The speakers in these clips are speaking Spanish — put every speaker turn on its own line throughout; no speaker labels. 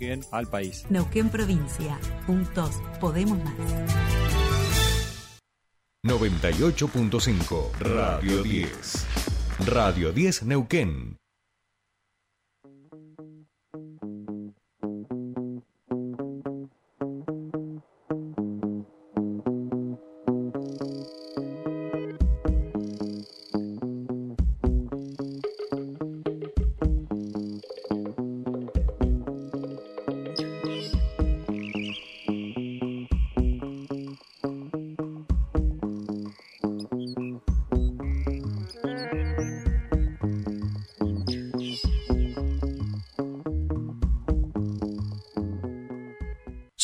Neuquén al país.
Neuquén Provincia. Juntos podemos más.
98.5 Radio 10. Radio 10 Neuquén.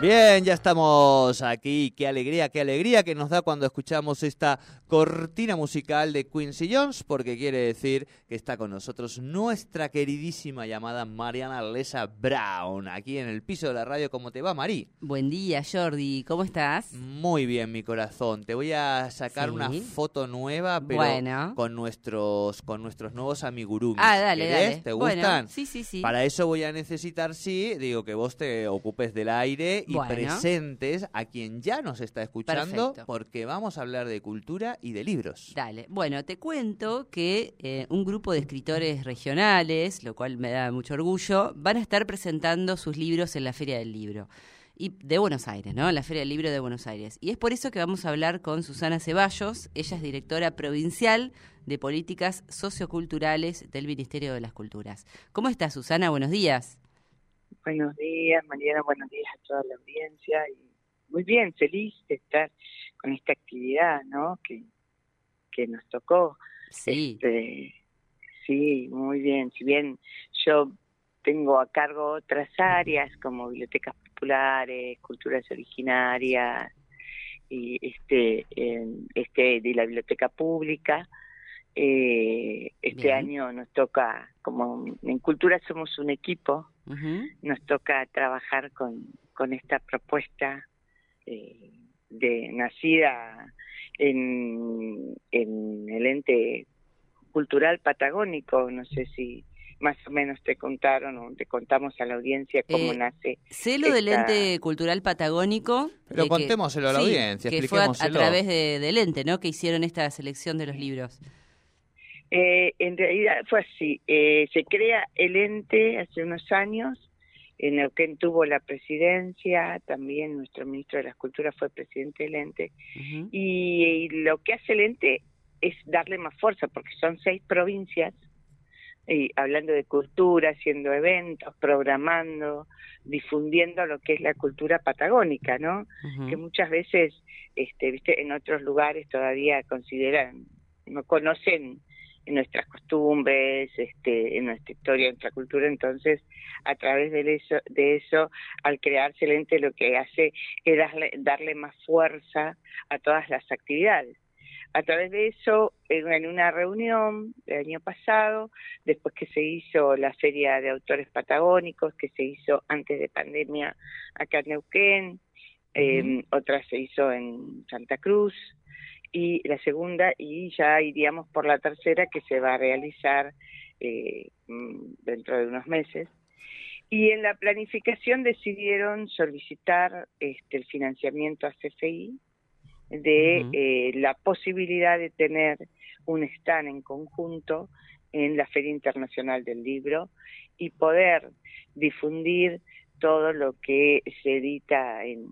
Bien, ya estamos aquí. Qué alegría, qué alegría que nos da cuando escuchamos esta cortina musical de Quincy Jones, porque quiere decir que está con nosotros nuestra queridísima llamada Mariana Lesa Brown, aquí en el piso de la radio. ¿Cómo te va, Mari?
Buen día, Jordi. ¿Cómo estás?
Muy bien, mi corazón. Te voy a sacar
Sí.
una foto nueva, pero
Bueno.
con nuestros con nuestros nuevos amigurumis.
Ah, dale,
¿Querés?
dale.
¿Te
Bueno,
gustan?
sí, sí, sí.
Para eso voy a necesitar, sí, digo que vos te ocupes del aire y
Bueno.
presentes a quien ya nos está escuchando,
Perfecto.
porque vamos a hablar de cultura y de libros.
Dale. Bueno, te cuento que eh, un grupo de escritores regionales, lo cual me da mucho orgullo, van a estar presentando sus libros en la Feria del Libro. Y de Buenos Aires, ¿no? La Feria del Libro de Buenos Aires. Y es por eso que vamos a hablar con Susana Ceballos. Ella es directora provincial de políticas socioculturales del Ministerio de las Culturas. ¿Cómo estás, Susana? Buenos días.
Buenos días, Mariana, buenos días a toda la audiencia. Y muy bien, feliz de estar con esta actividad, ¿no? Que, que nos tocó.
Sí.
Este, sí, muy bien. Si bien yo tengo a cargo otras áreas como bibliotecas populares, culturas originarias y este, en- este de la biblioteca pública. Eh, este
Bien.
año nos toca, como en cultura somos un equipo, Nos toca trabajar con, con esta propuesta eh, de nacida en, en el ente cultural patagónico. No sé si más o menos te contaron o te contamos a la audiencia cómo
Eh,
nace.
Sé lo del ente cultural patagónico.
Pero
que-
contémoselo a la
sí,
audiencia,
Que fue a, a través de- del ente, ¿no? Que hicieron esta selección de los libros.
Eh, en realidad fue así. Eh, se crea el ente hace unos años. En Neuquén tuvo la presidencia, también nuestro ministro de las Culturas fue presidente del ente. Y, y lo que hace el ente es darle más fuerza, porque son seis provincias, y hablando de cultura, haciendo eventos, programando, difundiendo lo que es la cultura patagónica, ¿no? Que muchas veces, este, viste, en otros lugares todavía consideran, no conocen nuestras costumbres, este, en nuestra historia, en nuestra cultura, entonces a través de eso, de eso, al crearse el ente lo que hace es darle, darle más fuerza a todas las actividades. A través de eso, en en una reunión del año pasado, después que se hizo la Feria de Autores Patagónicos, que se hizo antes de pandemia acá en Neuquén, eh, otra se hizo en Santa Cruz, y la segunda, y ya iríamos por la tercera, que se va a realizar eh, mm, dentro de unos meses. Y en la planificación decidieron solicitar este, el financiamiento a CFI de eh, la posibilidad de tener un stand en conjunto en la Feria Internacional del Libro y poder difundir todo lo que se edita en,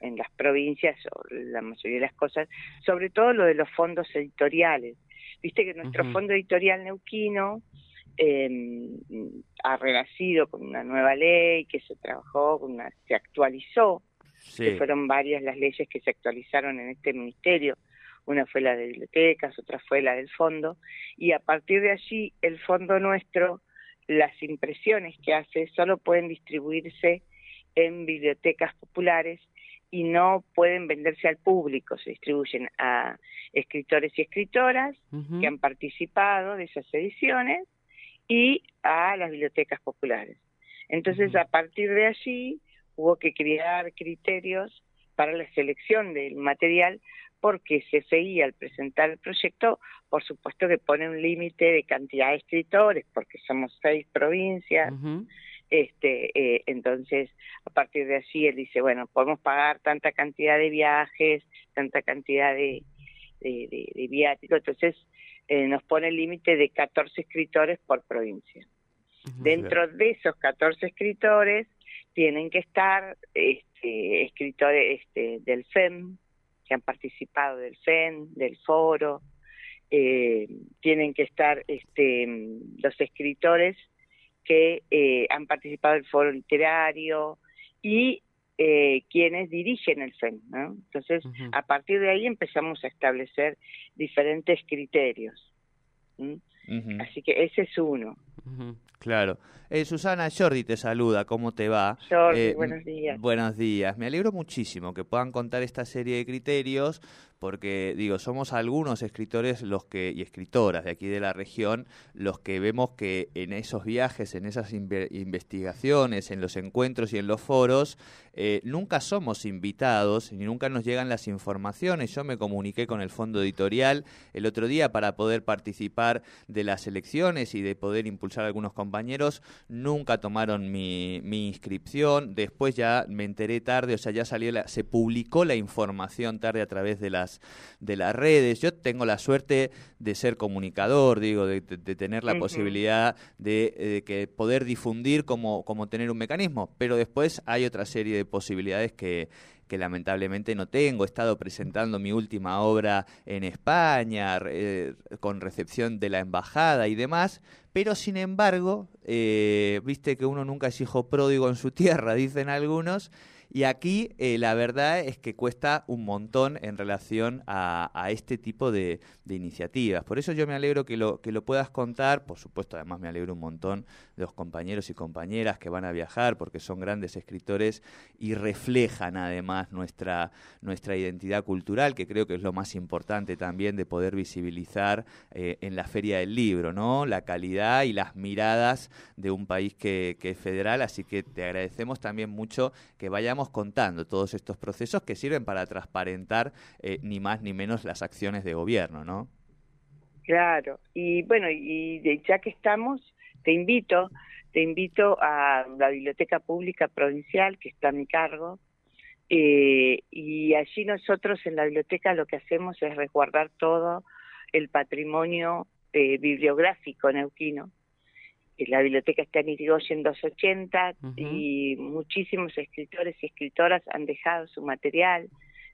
en las provincias, o la mayoría de las cosas, sobre todo lo de los fondos editoriales. Viste que nuestro fondo editorial neuquino eh, ha renacido con una nueva ley que se trabajó, una, se actualizó, que fueron varias las leyes que se actualizaron en este ministerio. Una fue la de bibliotecas, otra fue la del fondo, y a partir de allí el fondo nuestro, las impresiones que hace solo pueden distribuirse en bibliotecas populares y no pueden venderse al público, se distribuyen a escritores y escritoras que han participado de esas ediciones y a las bibliotecas populares. Entonces, a partir de allí, hubo que crear criterios para la selección del material porque CFI al presentar el proyecto, por supuesto que pone un límite de cantidad de escritores, porque somos seis provincias, este, eh, entonces a partir de allí él dice, bueno, podemos pagar tanta cantidad de viajes, tanta cantidad de, de, viáticos, entonces eh, nos pone el límite de 14 escritores por provincia. Dentro de esos 14 escritores tienen que estar este, escritores este, del FEM, que han participado del FEN, del foro, eh, tienen que estar este, los escritores que eh, han participado del foro literario y eh, quienes dirigen el FEN. Entonces, a partir de ahí empezamos a establecer diferentes criterios. Así que ese es uno.
Claro. Eh, Susana Jordi te saluda, ¿cómo te va?
Jordi, eh, buenos días.
Buenos días. Me alegro muchísimo que puedan contar esta serie de criterios porque digo, somos algunos escritores los que y escritoras de aquí de la región los que vemos que en esos viajes, en esas investigaciones, en los encuentros y en los foros eh, nunca somos invitados ni nunca nos llegan las informaciones. Yo me comuniqué con el fondo editorial el otro día para poder participar de las elecciones y de poder impulsar a algunos compañeros. Nunca tomaron mi, mi inscripción. Después ya me enteré tarde, o sea, ya salió la, se publicó la información tarde a través de las de las redes. Yo tengo la suerte de ser comunicador, digo, de, tener la posibilidad de, que poder difundir como, como tener un mecanismo, pero después hay otra serie de posibilidades que, que lamentablemente no tengo. He estado presentando mi última obra en España, eh, con recepción de la embajada y demás, pero sin embargo, eh, viste que uno nunca es hijo pródigo en su tierra, dicen algunos, y aquí eh, la verdad es que cuesta un montón en relación a, este tipo de, iniciativas. Por eso yo me alegro que lo, que lo puedas contar. Por supuesto, además me alegro un montón de los compañeros y compañeras que van a viajar porque son grandes escritores y reflejan además nuestra, nuestra identidad cultural, que creo que es lo más importante también de poder visibilizar eh, en la Feria del Libro, ¿no? La calidad y las miradas de un país que, que es federal. Así que te agradecemos también mucho que vayamos contando todos estos procesos que sirven para transparentar eh, ni más ni menos las acciones de gobierno, ¿no?
Claro, y bueno, y ya que estamos, te invito, te invito a la Biblioteca Pública Provincial, que está a mi cargo, eh, y allí nosotros en la biblioteca lo que hacemos es resguardar todo el patrimonio eh, bibliográfico neuquino, la biblioteca está en Irigoyen 280 y muchísimos escritores y escritoras han dejado su material.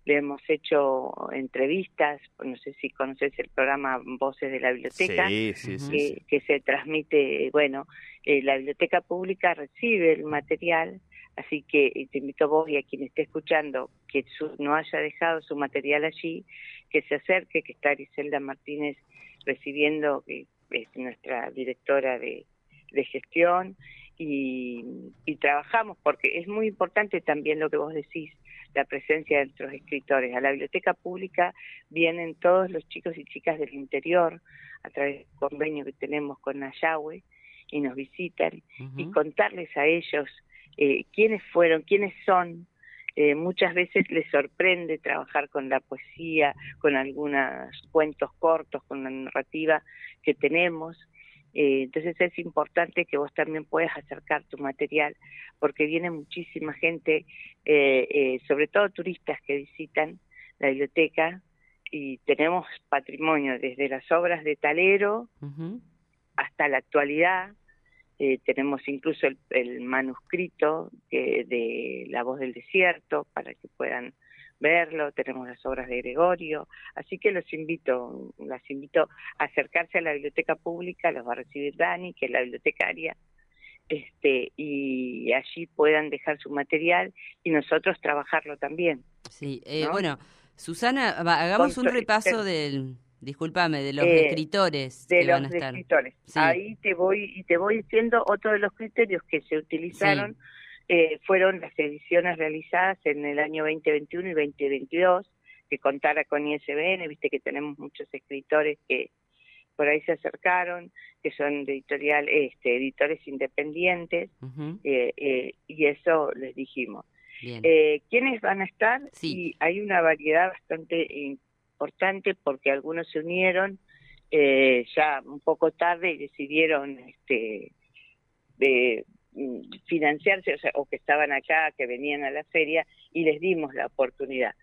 Le hemos hecho entrevistas, no sé si conoces el programa Voces de la Biblioteca, que, se transmite, bueno, eh, la biblioteca pública recibe el material, así que eh, te invito a vos y a quien esté escuchando que no haya dejado su material allí, que se acerque, que está Griselda Martínez recibiendo, que es nuestra directora de, de gestión y, trabajamos porque es muy importante también lo que vos decís, la presencia de nuestros escritores. A la biblioteca pública vienen todos los chicos y chicas del interior a través del convenio que tenemos con Nayahue y nos visitan y contarles a ellos eh, quiénes fueron, quiénes son. Eh, muchas veces les sorprende trabajar con la poesía, con algunos cuentos cortos, con la narrativa que tenemos eh, entonces es importante que vos también puedas acercar tu material, porque viene muchísima gente, eh, eh, sobre todo turistas que visitan la biblioteca y tenemos patrimonio desde las obras de Talero hasta la actualidad. tenemos incluso el, manuscrito de La voz del desierto para que puedan verlo, tenemos las obras de Gregorio, así que los invito, las invito a acercarse a la biblioteca pública, los va a recibir Dani, que es la bibliotecaria, este, y allí puedan dejar su material y nosotros trabajarlo también.
Sí, eh, bueno, Susana, hagamos un repaso del, discúlpame, de los eh, escritores
de
que
los
van a estar.
escritores. Ahí te voy y te voy diciendo otro de los criterios que se utilizaron. Eh, fueron las ediciones realizadas en el año 2021 y 2022, que contara con ISBN, viste que tenemos muchos escritores que por ahí se acercaron, que son de editorial, este, editores independientes, eh, eh, y eso les dijimos. Eh, ¿Quiénes van a estar?
Sí.
Y hay una variedad bastante importante porque algunos se unieron eh, ya un poco tarde y decidieron este, de, financiarse, o, sea, o que estaban acá, que venían a la feria, y les dimos la oportunidad.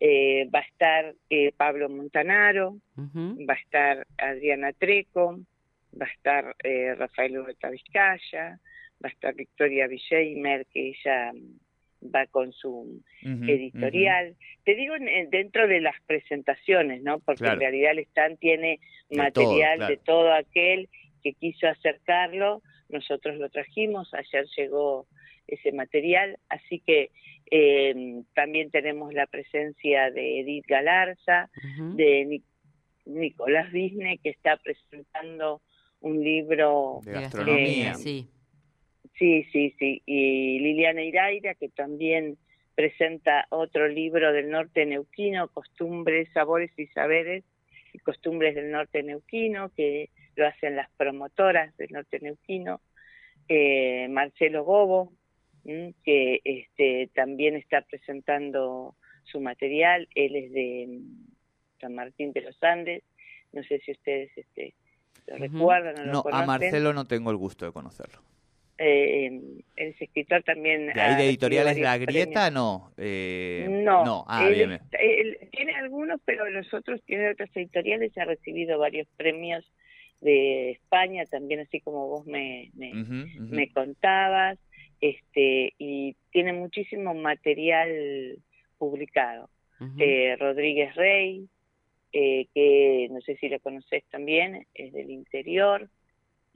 Eh, va a estar eh, Pablo Montanaro, va a estar Adriana Treco, va a estar eh, Rafael Ureta Vizcaya, va a estar Victoria Villeimer, que ella mm, va con su
Ujú,
editorial. Te digo en- en- dentro de las presentaciones, ¿no? Porque
Claro.
en realidad el stand tiene
De
material
todo,
de todo aquel que quiso acercarlo. Nosotros lo trajimos, ayer llegó ese material, así que eh, también tenemos la presencia de Edith Galarza, de Ni- Nicolás Disney, que está presentando un libro
De.
Sí.
Sí, sí, sí. Y Liliana Iraira, que también presenta otro libro del norte neuquino, Costumbres, Sabores y Saberes, y Costumbres del norte neuquino, que lo hacen las promotoras del norte neuquino. Eh, Marcelo Gobo, ¿m? que este, también está presentando su material. Él es de mm, San Martín de los Andes. No sé si ustedes este, lo recuerdan o lo
No, a
conocen.
Marcelo no tengo el gusto de conocerlo.
Eh, él es escritor también.
De ahí de editoriales La Grieta, no. eh.
No,
No, ah,
él,
bien.
él tiene algunos, pero los otros tiene otras editoriales. Ha recibido varios premios de España, también así como vos me, me, contabas. este Y tiene muchísimo material publicado. Eh, Rodríguez Rey, eh, que no sé si lo conoces también, es del interior,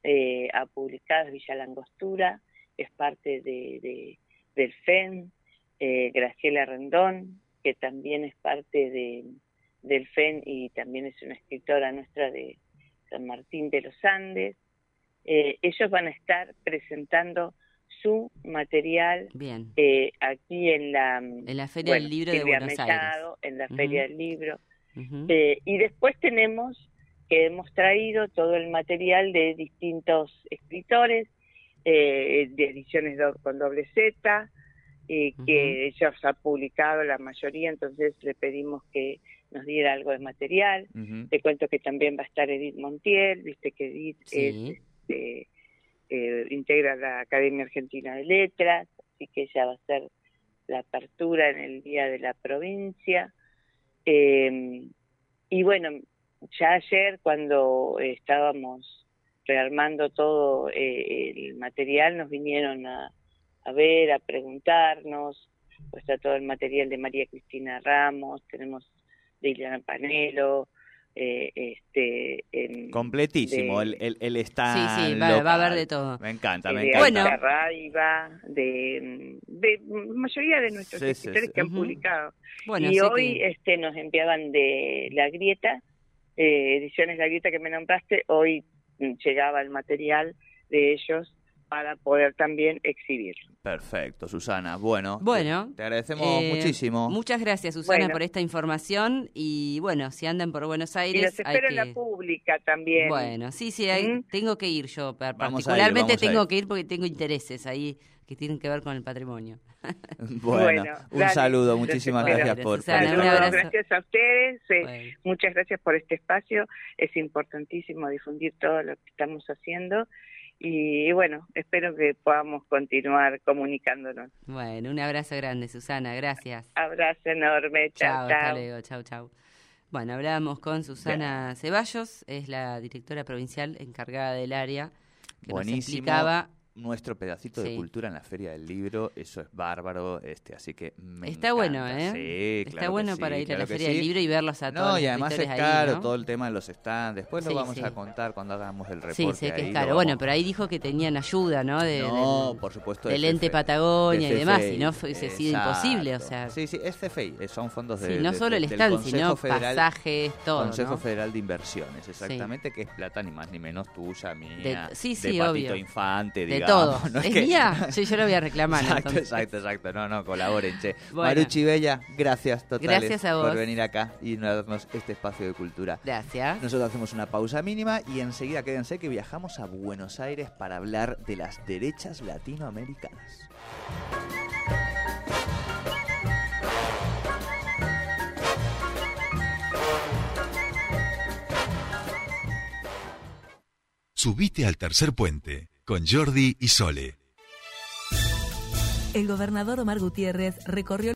eh, ha publicado Villa Langostura, es parte de, de- del FEN, eh, Graciela Rendón, que también es parte de, del FEN y también es una escritora nuestra de San Martín de los Andes. Eh, ellos van a estar presentando su material
Bien.
eh, aquí en la
En la Feria
bueno,
del Libro de Buenos
Mechado, en la. Feria del Libro. Eh, y después tenemos que hemos traído todo el material de distintos escritores, eh, de ediciones do- con doble Z, eh, que ellos han publicado la mayoría, entonces le pedimos que nos diera algo de material.
Ujú.
Te cuento que también va a estar Edith Montiel, viste que Edith
Sí.
este, eh, integra la Academia Argentina de Letras, así que ella va a ser la apertura en el Día de la Provincia. Eh, y bueno, ya ayer cuando estábamos rearmando todo eh, el material, nos vinieron a, a ver, a preguntarnos, pues está todo el material de María Cristina Ramos, tenemos de Ileana Panelo, eh, este...
Completísimo
de-
el, el, el stand.
Sí, sí, va- va a haber de todo.
Me encanta, me
de
encanta.
Bueno.
Raiva, de, de mayoría de nuestros
Sí, sí,
escritores
sí.
que han publicado.
Bueno,
y hoy
que-
este nos enviaban de La Grieta, eh, ediciones La Grieta que me nombraste, hoy mm, llegaba el material de ellos para poder también exhibirlo.
Perfecto, Susana. Bueno,
Bueno,
te, te agradecemos
eh,
muchísimo.
Muchas gracias, Susana,
Bueno.
por esta información. Y bueno, si andan por Buenos
Y
Aires,
los
hay
espero en
que...
la pública también.
Bueno, sí, sí, hay-
¿Mm?
tengo que ir yo.
ir,
Particularmente tengo
ir.
que ir porque tengo intereses ahí que tienen que ver con el patrimonio.
Bueno,
Bueno,
un
dale.
saludo,
Los
muchísimas gracias por, por
Susana,
este
un
Saludos,
abrazo.
gracias a ustedes. eh,
Bueno.
Muchas gracias por este espacio. Es importantísimo difundir todo lo que estamos haciendo. Y, bueno, espero que podamos continuar comunicándonos.
Bueno, un abrazo grande, Susana, gracias.
Abrazo enorme.
Chao,
Chao,
hasta
chao.
luego, chau, chau. Bueno, hablábamos con Susana Ceballos, es la directora provincial encargada del área, que nos explicaba
nuestro pedacito
Sí.
de cultura en la Feria del Libro, eso es bárbaro, este, así que me
Está bueno,
encanta.
¿eh?
Sí,
Está
claro que
bueno
sí,
para ir a
claro
la
que
Feria del Libro y verlos a todos
No,
los
y además es
escritores ahí,
caro
¿no?
todo el tema de los stands. Después lo vamos a contar cuando hagamos el reporte.
Sí, sé que
ahí,
es caro. Bueno, pero ahí dijo que tenían ayuda, ¿no? De,
no,
del-
por supuesto.
del
de
ente Patagonia y
de
demás,
CFE,
si no fuese sido imposible, o sea.
Sí, sí, es CFI, eh, son fondos de.
Sí, no
de-
solo el stand, sino
Federal-
pasajes, todo,
Consejo
¿no?
Federal de Inversiones, exactamente, que es plata ni más ni menos tuya, mía,
De- sí,
de
sí,
Patito
obvio.
Infante,
De todo.
No
es,
¿Es
que... Sí, yo lo voy a reclamar.
exacto, exacto, exacto. No, no, colaboren, che. Maruchi Bella, gracias totales por venir acá y darnos este espacio de cultura.
Gracias.
Nosotros hacemos una pausa mínima y enseguida quédense que viajamos a Buenos Aires para hablar de las derechas latinoamericanas.
Subite al tercer puente con Jordi y Sole.
El gobernador Omar Gutiérrez recorrió